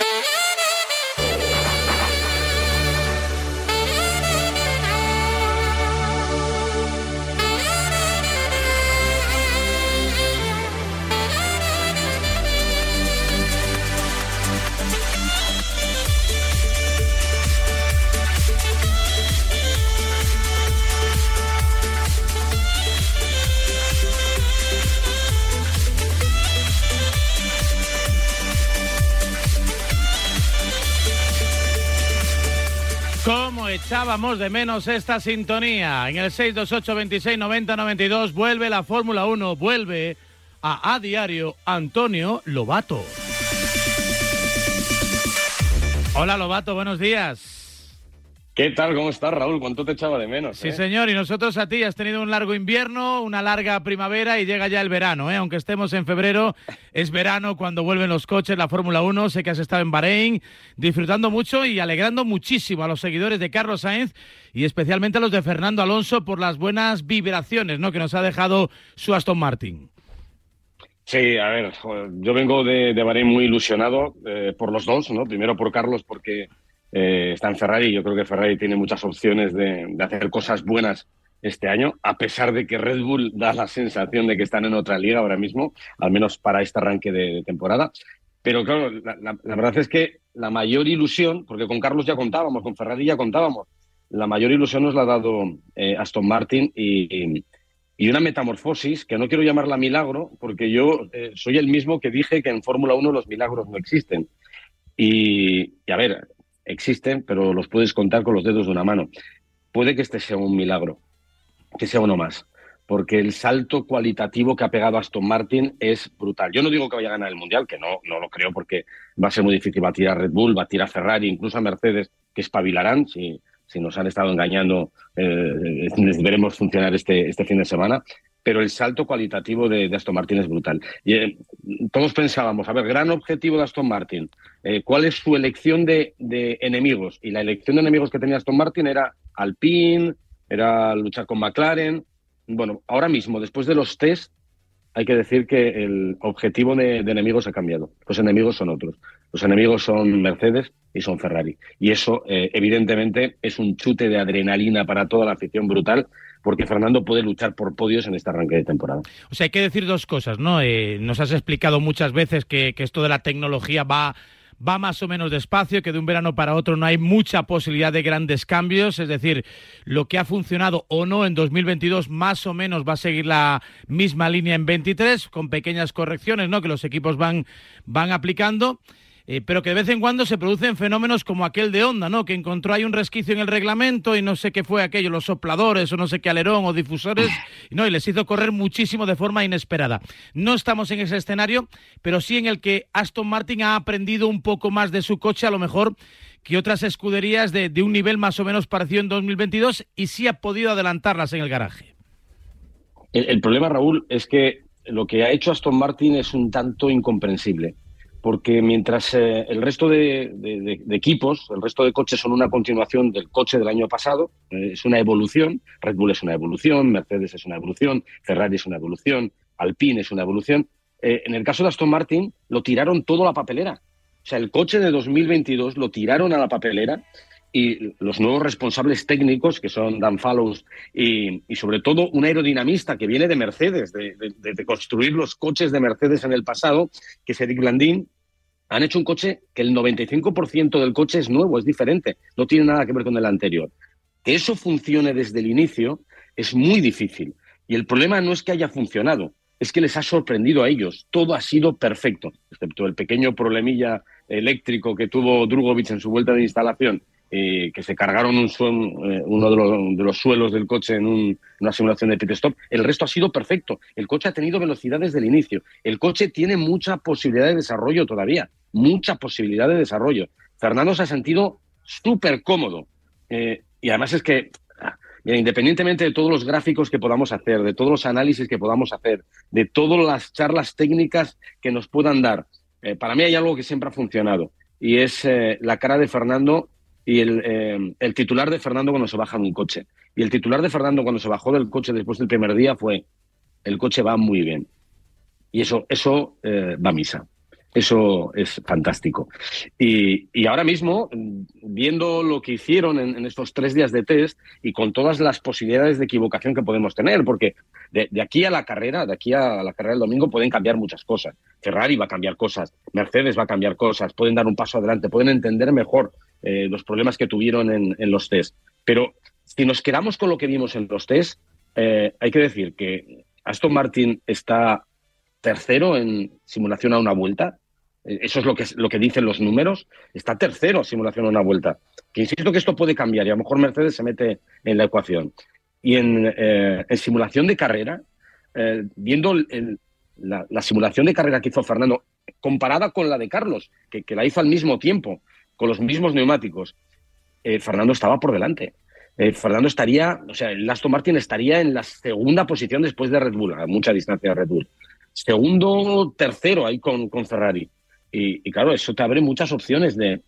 Yeah. Echábamos de menos esta sintonía. En el 628 26 90 92 vuelve la Fórmula 1, vuelve a A Diario Antonio Lobato. Hola Lobato, buenos días. ¿Qué tal? ¿Cómo estás, Raúl? ¿Cuánto te echaba de menos? Sí, eh? señor. Y nosotros a ti has tenido un largo invierno, una larga primavera y llega ya el verano. ¿eh? Aunque estemos en febrero, es verano cuando vuelven los coches, la Fórmula 1. Sé que has estado en Bahrein disfrutando mucho y alegrando muchísimo a los seguidores de Carlos Sainz y especialmente a los de Fernando Alonso por las buenas vibraciones ¿no? que nos ha dejado su Aston Martin. Sí, a ver, yo vengo de, de Bahrein muy ilusionado eh, por los dos, ¿no? Primero por Carlos porque eh, está en Ferrari. Yo creo que Ferrari tiene muchas opciones de, hacer cosas buenas este año, a pesar de que Red Bull da la sensación de que están en otra liga ahora mismo, al menos para este arranque de, temporada. Pero claro, la, verdad es que la mayor ilusión, porque con Carlos ya contábamos, con Ferrari ya contábamos, la mayor ilusión nos la ha dado eh, Aston Martin y, una metamorfosis que no quiero llamarla milagro, porque yo eh, soy el mismo que dije que en Fórmula 1 los milagros no existen. y, a ver, existen, pero los puedes contar con los dedos de una mano. Puede que este sea un milagro, que sea uno más, porque el salto cualitativo que ha pegado Aston Martin es brutal. Yo no digo que vaya a ganar el Mundial, que no, no lo creo porque va a ser muy difícil batir a Red Bull, batir a Ferrari, incluso a Mercedes, que espabilarán si, si nos han estado engañando, eh, veremos funcionar este, este fin de semana pero el salto cualitativo de, Aston Martin es brutal. Y, eh, todos pensábamos, a ver, gran objetivo de Aston Martin, eh, ¿cuál es su elección de, enemigos? Y la elección de enemigos que tenía Aston Martin era Alpine, era luchar con McLaren. Bueno, ahora mismo, después de los test, hay que decir que el objetivo de, enemigos ha cambiado. Los enemigos son otros. Los enemigos son Mercedes y son Ferrari. Y eso, eh, evidentemente, es un chute de adrenalina para toda la afición brutal porque Fernando puede luchar por podios en este arranque de temporada. O sea, hay que decir dos cosas, ¿no? Eh, nos has explicado muchas veces que, esto de la tecnología va va más o menos despacio, que de un verano para otro no hay mucha posibilidad de grandes cambios, es decir, lo que ha funcionado o no en 2022 más o menos va a seguir la misma línea en 23 con pequeñas correcciones, ¿no? que los equipos van van aplicando. Eh, pero que de vez en cuando se producen fenómenos como aquel de Honda, ¿no? Que encontró ahí un resquicio en el reglamento y no sé qué fue aquello, los sopladores o no sé qué alerón o difusores, no, y les hizo correr muchísimo de forma inesperada. No estamos en ese escenario, pero sí en el que Aston Martin ha aprendido un poco más de su coche, a lo mejor que otras escuderías de, un nivel más o menos parecido en 2022 y sí ha podido adelantarlas en el garaje. el problema, Raúl, es que lo que ha hecho Aston Martin es un tanto incomprensible porque mientras eh, el resto de, equipos, el resto de coches son una continuación del coche del año pasado, eh, es una evolución, Red Bull es una evolución, Mercedes es una evolución, Ferrari es una evolución, Alpine es una evolución. Eh, en el caso de Aston Martin, lo tiraron todo a la papelera. O sea, el coche de 2022 lo tiraron a la papelera y los nuevos responsables técnicos, que son Dan Fallows y, sobre todo un aerodinamista que viene de Mercedes, de, construir los coches de Mercedes en el pasado, que es Eric Blandín, han hecho un coche que el 95% del coche es nuevo, es diferente, no tiene nada que ver con el anterior. Que eso funcione desde el inicio es muy difícil. Y el problema no es que haya funcionado, es que les ha sorprendido a ellos. Todo ha sido perfecto, excepto el pequeño problemilla eléctrico que tuvo Drugovic en su vuelta de instalación, eh, que se cargaron eh, uno de los, suelos del coche en una simulación de pit stop. El resto ha sido perfecto. El coche ha tenido velocidad desde el inicio. El coche tiene mucha posibilidad de desarrollo todavía, mucha posibilidad de desarrollo. Fernando se ha sentido súper cómodo. Eh, y además es que, ah, independientemente de todos los gráficos que podamos hacer, de todos los análisis que podamos hacer, de todas las charlas técnicas que nos puedan dar, para mí hay algo que siempre ha funcionado y es la cara de Fernando y eh, el, titular de Fernando cuando se baja en un coche. Y el titular de Fernando cuando se bajó del coche después del primer día fue, el coche va muy bien. Y eso, eso eh, va a misa. Eso es fantástico. Y, ahora mismo, viendo lo que hicieron en, estos tres días de test y con todas las posibilidades de equivocación que podemos tener, porque de, aquí a la carrera, de aquí a la carrera del domingo, pueden cambiar muchas cosas. Ferrari va a cambiar cosas, Mercedes va a cambiar cosas, pueden dar un paso adelante, pueden entender mejor eh, los problemas que tuvieron en, los test. Pero si nos quedamos con lo que vimos en los test, eh, hay que decir que Aston Martin está tercero en simulación a una vuelta. Eh, eso es lo que, lo que dicen los números. Está tercero en simulación a una vuelta. Que insisto que esto puede cambiar y a lo mejor Mercedes se mete en la ecuación. Y en, eh, simulación de carrera, eh, viendo la, simulación de carrera que hizo Fernando, comparada con la de Carlos, que, que la hizo al mismo tiempo, con los mismos neumáticos, Fernando estaba por delante. Fernando estaría, o sea, el Aston Martin estaría en la segunda posición después de Red Bull, a mucha distancia de Red Bull segundo, tercero ahí con, con Ferrari. Y, claro, eso te abre muchas opciones de,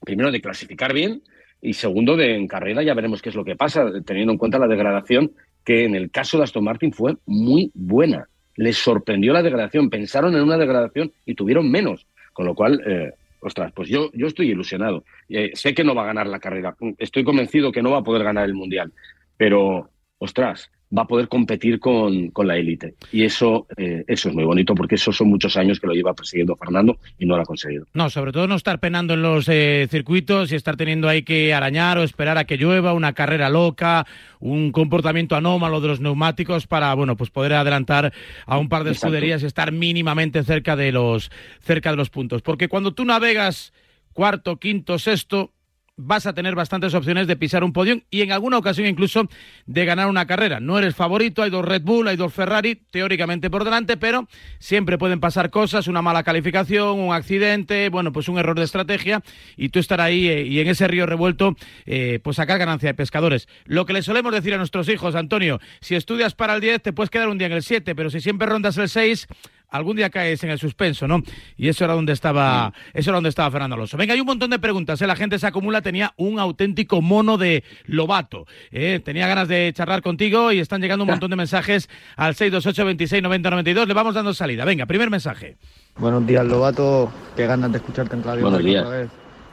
primero, de clasificar bien y segundo, de en carrera ya veremos qué es lo que pasa, teniendo en cuenta la degradación que en el caso de Aston Martin fue muy buena. Les sorprendió la degradación, pensaron en una degradación y tuvieron menos. Con lo cual, eh, ostras, pues yo, yo estoy ilusionado. Eh, sé que no va a ganar la carrera, estoy convencido que no va a poder ganar el Mundial, pero, ostras, va a poder competir con, la élite. Y eso, eh, eso es muy bonito porque esos son muchos años que lo lleva persiguiendo Fernando y no lo ha conseguido. No, sobre todo no estar penando en los eh, circuitos y estar teniendo ahí que arañar o esperar a que llueva, una carrera loca, un comportamiento anómalo de los neumáticos para, bueno, pues poder adelantar a un par de escuderías y estar mínimamente cerca de los, cerca de los puntos. Porque cuando tú navegas cuarto, quinto, sexto, vas a tener bastantes opciones de pisar un podio y en alguna ocasión incluso de ganar una carrera. No eres favorito, hay dos Red Bull, hay dos Ferrari, teóricamente por delante, pero siempre pueden pasar cosas, una mala calificación, un accidente, bueno, pues un error de estrategia y tú estar ahí eh, y en ese río revuelto, eh, pues sacar ganancia de pescadores. Lo que le solemos decir a nuestros hijos, Antonio, si estudias para el 10 te puedes quedar un día en el 7, pero si siempre rondas el 6 algún día caes en el suspenso, ¿no? Y eso era donde estaba, eso era donde estaba Fernando Alonso. Venga, hay un montón de preguntas, ¿eh? la gente se acumula, tenía un auténtico mono de Lobato, ¿eh? tenía ganas de charlar contigo y están llegando un montón de mensajes al 628 26 90 92, le vamos dando salida. Venga, primer mensaje. Buenos días, Lobato, qué ganas de escucharte en radio. Buenos días.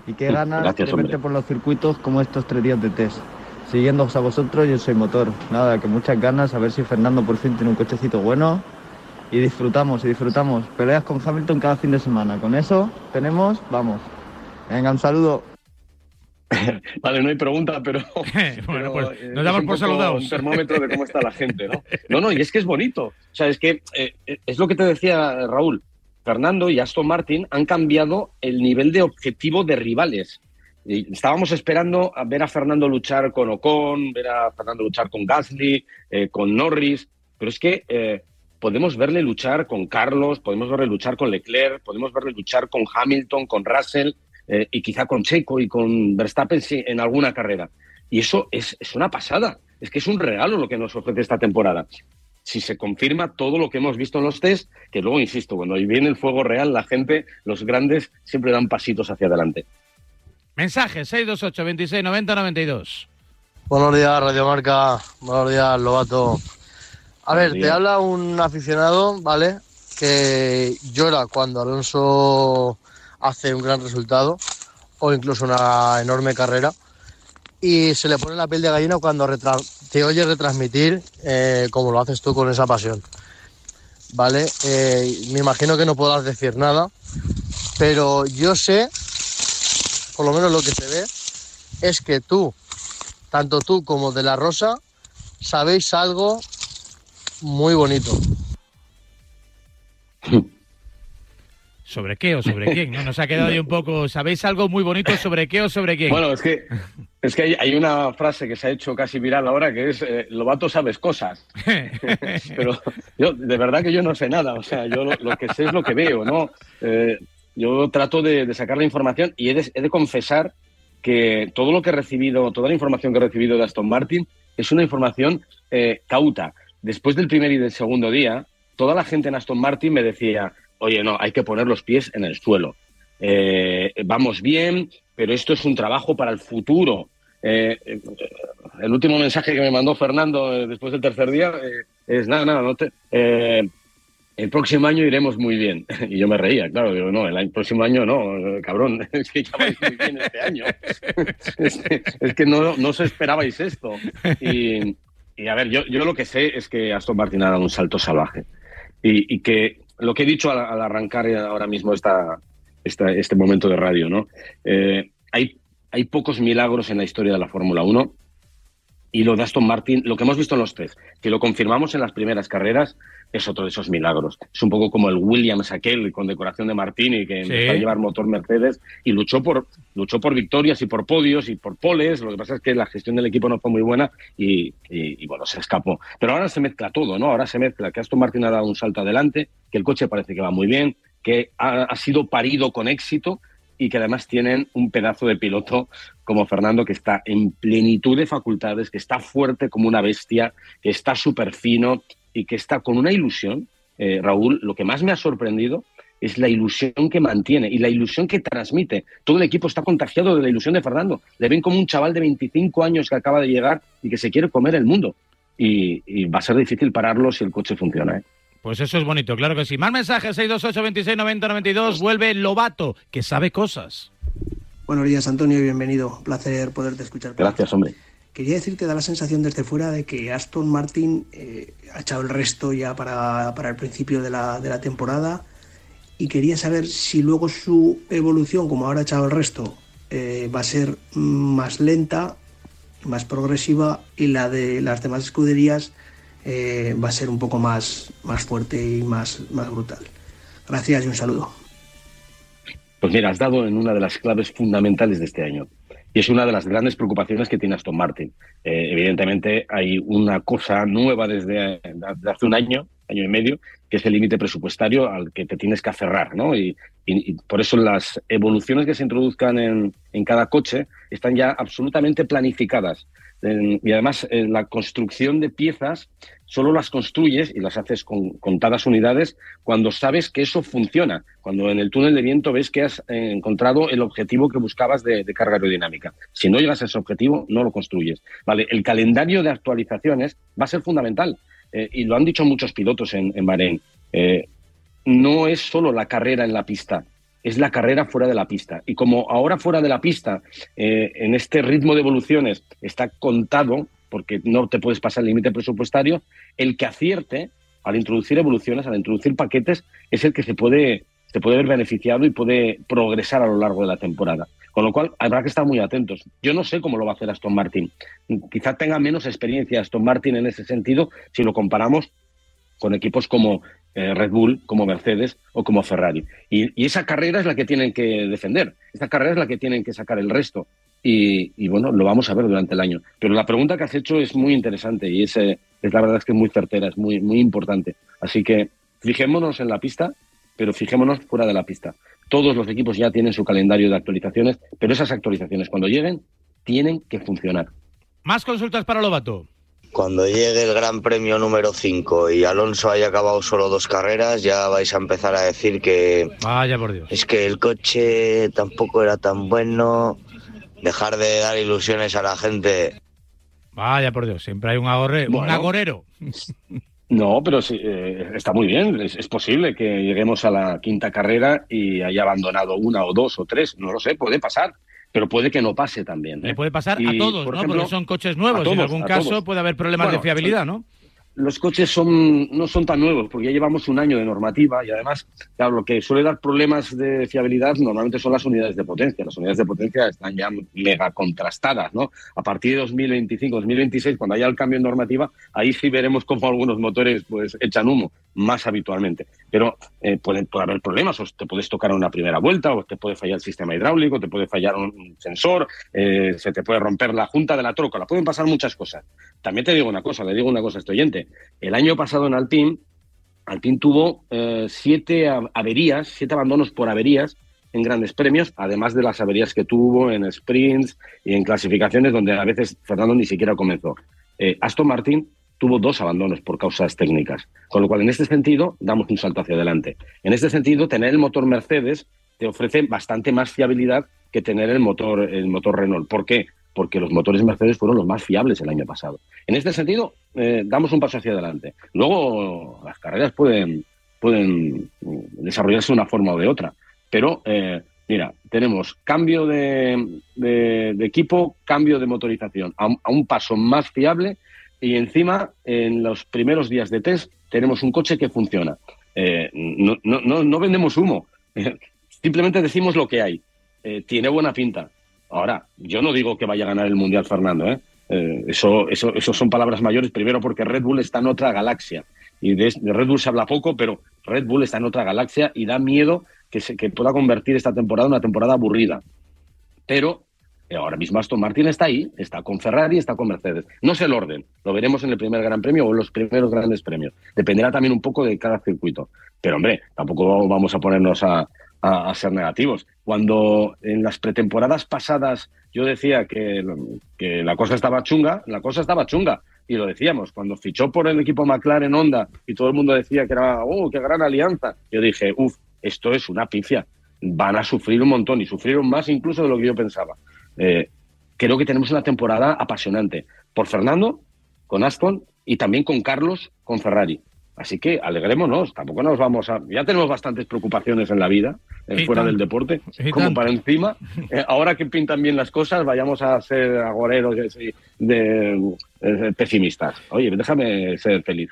Y qué ganas de verte por los circuitos como estos tres días de test. Siguiéndoos a vosotros, yo soy motor. Nada, que muchas ganas, a ver si Fernando por fin tiene un cochecito bueno y disfrutamos y disfrutamos. Peleas con Hamilton cada fin de semana. Con eso tenemos, vamos. Venga, un saludo. Vale, no hay pregunta, pero, bueno, pues eh, nos damos por saludados. Un termómetro de cómo está la gente, ¿no? No, no, y es que es bonito. O sea, es que eh, es lo que te decía Raúl. Fernando y Aston Martin han cambiado el nivel de objetivo de rivales. estábamos esperando a ver a Fernando luchar con Ocon, ver a Fernando luchar con Gasly, eh, con Norris, pero es que podemos verle luchar con Carlos, podemos verle luchar con Leclerc, podemos verle luchar con Hamilton, con Russell eh, y quizá con Checo y con Verstappen en alguna carrera. Y eso es, una pasada. Es que es un regalo lo que nos ofrece esta temporada. Si se confirma todo lo que hemos visto en los test, que luego, insisto, cuando viene el fuego real, la gente, los grandes, siempre dan pasitos hacia adelante. Mensaje 628 26 90 92. Buenos días, Radio Marca. Buenos días, Lobato. A ver, te habla un aficionado, ¿vale? Que llora cuando Alonso hace un gran resultado o incluso una enorme carrera y se le pone la piel de gallina cuando te oye retransmitir eh, como lo haces tú con esa pasión. ¿Vale? Eh, me imagino que no podrás decir nada, pero yo sé, por lo menos lo que se ve, es que tú, tanto tú como de la Rosa, sabéis algo muy bonito. ¿Sobre qué o sobre quién? ¿No? Nos ha quedado ahí un poco. ¿Sabéis algo muy bonito sobre qué o sobre quién? Bueno, es que, es que hay, una frase que se ha hecho casi viral ahora que es: eh, Lobato sabes cosas. Pero yo, de verdad que yo no sé nada. O sea, yo lo, que sé es lo que veo, ¿no? Eh, yo trato de, sacar la información y he de, confesar que todo lo que he recibido, toda la información que he recibido de Aston Martin es una información eh, cauta después del primer y del segundo día, toda la gente en Aston Martin me decía, oye, no, hay que poner los pies en el suelo. Eh, vamos bien, pero esto es un trabajo para el futuro. Eh, el último mensaje que me mandó Fernando eh, después del tercer día es, nada, nada, no te, el próximo año iremos muy bien. Y yo me reía, claro, digo, no, el, próximo año no, cabrón, es que ya vais muy bien este año. es que, no, no os esperabais esto. Y, a ver, yo, yo lo que sé es que Aston Martin ha dado un salto salvaje. Y, que lo que he dicho al, arrancar ahora mismo esta, este momento de radio, ¿no? Eh, hay, hay pocos milagros en la historia de la Fórmula 1 y lo de Aston Martin, lo que hemos visto en los tres, que lo confirmamos en las primeras carreras, es otro de esos milagros. Es un poco como el Williams aquel con decoración de Martini que empezó a llevar motor Mercedes y luchó por, luchó por victorias y por podios y por poles. Lo que pasa es que la gestión del equipo no fue muy buena y, bueno, se escapó. Pero ahora se mezcla todo, ¿no? Ahora se mezcla que Aston Martin ha dado un salto adelante, que el coche parece que va muy bien, que ha sido parido con éxito y que además tienen un pedazo de piloto como Fernando que está en plenitud de facultades, que está fuerte como una bestia, que está súper fino y que está con una ilusión. Eh, Raúl, lo que más me ha sorprendido es la ilusión que mantiene y la ilusión que transmite. Todo el equipo está contagiado de la ilusión de Fernando. Le ven como un chaval de 25 años que acaba de llegar y que se quiere comer el mundo. Y, va a ser difícil pararlo si el coche funciona. ¿eh? Pues eso es bonito, claro que sí. Más mensajes, 628 26 90 92. Vuelve Lobato, que sabe cosas. Buenos días, Antonio, y bienvenido. Un placer poderte escuchar. Gracias, hombre. Quería decir que da la sensación desde fuera de que Aston Martin eh, ha echado el resto ya para, el principio de la, de la, temporada y quería saber si luego su evolución, como ahora ha echado el resto, eh, va a ser más lenta, más progresiva y la de las demás escuderías eh, va a ser un poco más, más fuerte y más, más brutal. Gracias y un saludo. Pues mira, has dado en una de las claves fundamentales de este año. Y es una de las grandes preocupaciones que tiene Aston Martin. Eh, evidentemente hay una cosa nueva desde, hace un año, año y medio, que es el límite presupuestario al que te tienes que aferrar. ¿no? Y, por eso las evoluciones que se introduzcan en, cada coche están ya absolutamente planificadas y además, la construcción de piezas solo las construyes y las haces con contadas unidades cuando sabes que eso funciona, cuando en el túnel de viento ves que has eh, encontrado el objetivo que buscabas de, carga aerodinámica. Si no llegas a ese objetivo, no lo construyes. Vale, el calendario de actualizaciones va a ser fundamental eh, y lo han dicho muchos pilotos en, en Bahrein. no es solo la carrera en la pista, es la carrera fuera de la pista. Y como ahora fuera de la pista, eh, en este ritmo de evoluciones, está contado, porque no te puedes pasar el límite presupuestario, el que acierte al introducir evoluciones, al introducir paquetes, es el que se puede, se puede ver beneficiado y puede progresar a lo largo de la temporada. Con lo cual, habrá que estar muy atentos. Yo no sé cómo lo va a hacer Aston Martin. Quizá tenga menos experiencia Aston Martin en ese sentido si lo comparamos con equipos como eh, Red Bull, como Mercedes o como Ferrari. Y, esa carrera es la que tienen que defender, esa carrera es la que tienen que sacar el resto. Y, bueno, lo vamos a ver durante el año. Pero la pregunta que has hecho es muy interesante y es, eh, es la verdad es que es muy certera, es muy, muy importante. Así que fijémonos en la pista, pero fijémonos fuera de la pista. Todos los equipos ya tienen su calendario de actualizaciones, pero esas actualizaciones cuando lleguen tienen que funcionar. Más consultas para Lobato. Cuando llegue el Gran Premio número 5 y Alonso haya acabado solo dos carreras, ya vais a empezar a decir que. Vaya por Dios. Es que el coche tampoco era tan bueno. Dejar de dar ilusiones a la gente. Vaya por Dios, siempre hay un, un agorero. No, pero sí, eh, está muy bien. Es, posible que lleguemos a la quinta carrera y haya abandonado una o dos o tres. No lo sé, puede pasar pero puede que no pase también. Le ¿eh? puede pasar a todos, ¿no? Porque son coches nuevos y en algún caso puede haber problemas de fiabilidad, ¿no? Los coches son, no son tan nuevos porque ya llevamos un año de normativa y además, claro, lo que suele dar problemas de fiabilidad normalmente son las unidades de potencia. Las unidades de potencia están ya mega contrastadas, ¿no? A partir de 2025, 2026, cuando haya el cambio en normativa, ahí sí veremos cómo algunos motores pues echan humo más habitualmente. Pero eh, puede, haber problemas, o te puedes tocar una primera vuelta, o te puede fallar el sistema hidráulico, te puede fallar un sensor, eh, se te puede romper la junta de la trócola, pueden pasar muchas cosas. También te digo una cosa, le digo una cosa a este oyente. El año pasado en Alpine, Alpine tuvo eh, siete averías, siete abandonos por averías en grandes premios, además de las averías que tuvo en sprints y en clasificaciones donde a veces Fernando ni siquiera comenzó. Eh, Aston Martin tuvo dos abandonos por causas técnicas, con lo cual en este sentido damos un salto hacia adelante. En este sentido, tener el motor Mercedes te ofrece bastante más fiabilidad que tener el motor, el motor Renault. ¿Por qué? Porque los motores Mercedes fueron los más fiables el año pasado. En este sentido, eh, damos un paso hacia adelante. Luego, las carreras pueden, pueden desarrollarse de una forma o de otra. Pero, eh, mira, tenemos cambio de, equipo, cambio de motorización a, un paso más fiable y encima, en los primeros días de test, tenemos un coche que funciona. Eh, no, no, no, vendemos humo, simplemente decimos lo que hay. Tiene buena pinta. Ahora, yo no digo que vaya a ganar el Mundial Fernando, ¿eh? eso, eso, eso son palabras mayores, primero porque Red Bull está en otra galaxia y de, Red Bull se habla poco, pero Red Bull está en otra galaxia y da miedo que, se, que pueda convertir esta temporada en una temporada aburrida. Pero eh, ahora mismo Aston Martin está ahí, está con Ferrari, está con Mercedes. No sé el orden, lo veremos en el primer Gran Premio o en los primeros grandes premios. Dependerá también un poco de cada circuito. Pero hombre, tampoco vamos a ponernos a, a, ser negativos. Cuando en las pretemporadas pasadas yo decía que, que la cosa estaba chunga, la cosa estaba chunga y lo decíamos, cuando fichó por el equipo McLaren Honda y todo el mundo decía que era, oh, qué gran alianza, yo dije, uff, esto es una pifia, van a sufrir un montón y sufrieron más incluso de lo que yo pensaba. Eh, creo que tenemos una temporada apasionante por Fernando, con Aston y también con Carlos, con Ferrari. Así que alegrémonos, tampoco nos vamos a... Ya tenemos bastantes preocupaciones en la vida, eh, fuera del deporte, como para encima. Eh, ahora que pintan bien las cosas, vayamos a ser agoreros de, de, pesimistas. Oye, déjame ser feliz.